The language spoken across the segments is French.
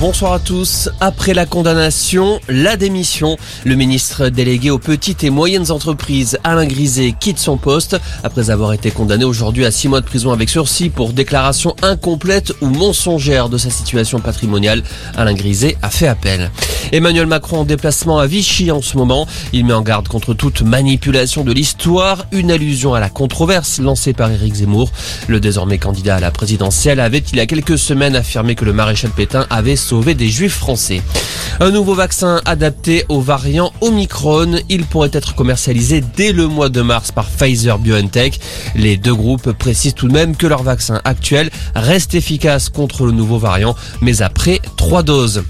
bonsoir à tous. Après la condamnation, la démission. Le ministre délégué aux petites et moyennes entreprises, Alain Griset, quitte son poste après avoir été condamné aujourd'hui à six mois de prison avec sursis pour déclaration incomplète ou mensongère de sa situation patrimoniale. Alain Griset a fait appel. Emmanuel Macron en déplacement à Vichy en ce moment. Il met en garde contre toute manipulation de l'histoire, une allusion à la controverse lancée par Éric Zemmour. Le désormais candidat à la présidentielle avait il y a quelques semaines affirmé que le maréchal Pétain avait sauvé des juifs français. Un nouveau vaccin adapté aux variants Omicron. Il pourrait être commercialisé dès le mois de mars par Pfizer BioNTech. Les deux groupes précisent tout de même que leur vaccin actuel reste efficace contre le nouveau variant, mais après trois doses.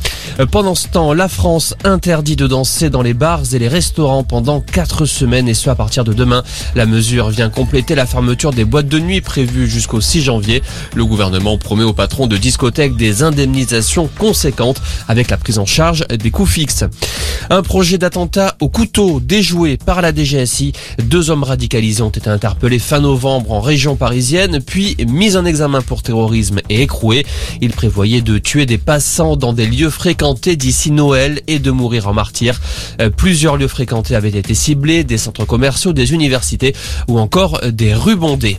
Pendant ce temps, la France interdit de danser dans les bars et les restaurants pendant quatre semaines et ce à partir de demain. La mesure vient compléter la fermeture des boîtes de nuit prévues jusqu'au 6 janvier. Le gouvernement promet aux patrons de discothèques des indemnisations conséquentes avec la prise en charge des coûts fixes. Un projet d'attentat au couteau déjoué par la DGSI. Deux hommes radicalisés ont été interpellés fin novembre en région parisienne, puis mis en examen pour terrorisme et écroués. Ils prévoyaient de tuer des passants dans des lieux fréquentés d'ici Noël et de mourir en martyr. Euh, plusieurs lieux fréquentés avaient été ciblés, des centres commerciaux, des universités ou encore des rues bondées.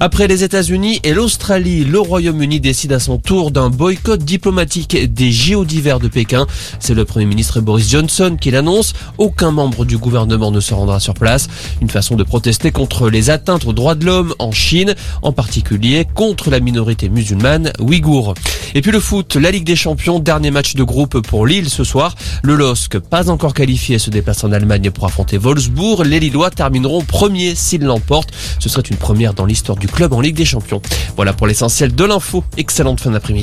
Après les États-Unis et l'Australie, le Royaume-Uni décide à son tour d'un boycott diplomatique des JO d'hiver de Pékin. C'est le Premier ministre Boris Johnson qui l'annonce. Aucun membre du gouvernement ne se rendra sur place. Une façon de protester contre les atteintes aux droits de l'homme en Chine, en particulier contre la minorité musulmane ouïghour. Et puis le foot, la Ligue des Champions, dernier match de groupe pour Lille ce soir. Le LOSC, pas encore qualifié, se déplace en Allemagne pour affronter Wolfsburg. Les Lillois termineront premiers s'ils l'emportent. Ce serait une première dans l'histoire club en Ligue des Champions. Voilà pour l'essentiel de l'info. Excellente fin d'après-midi.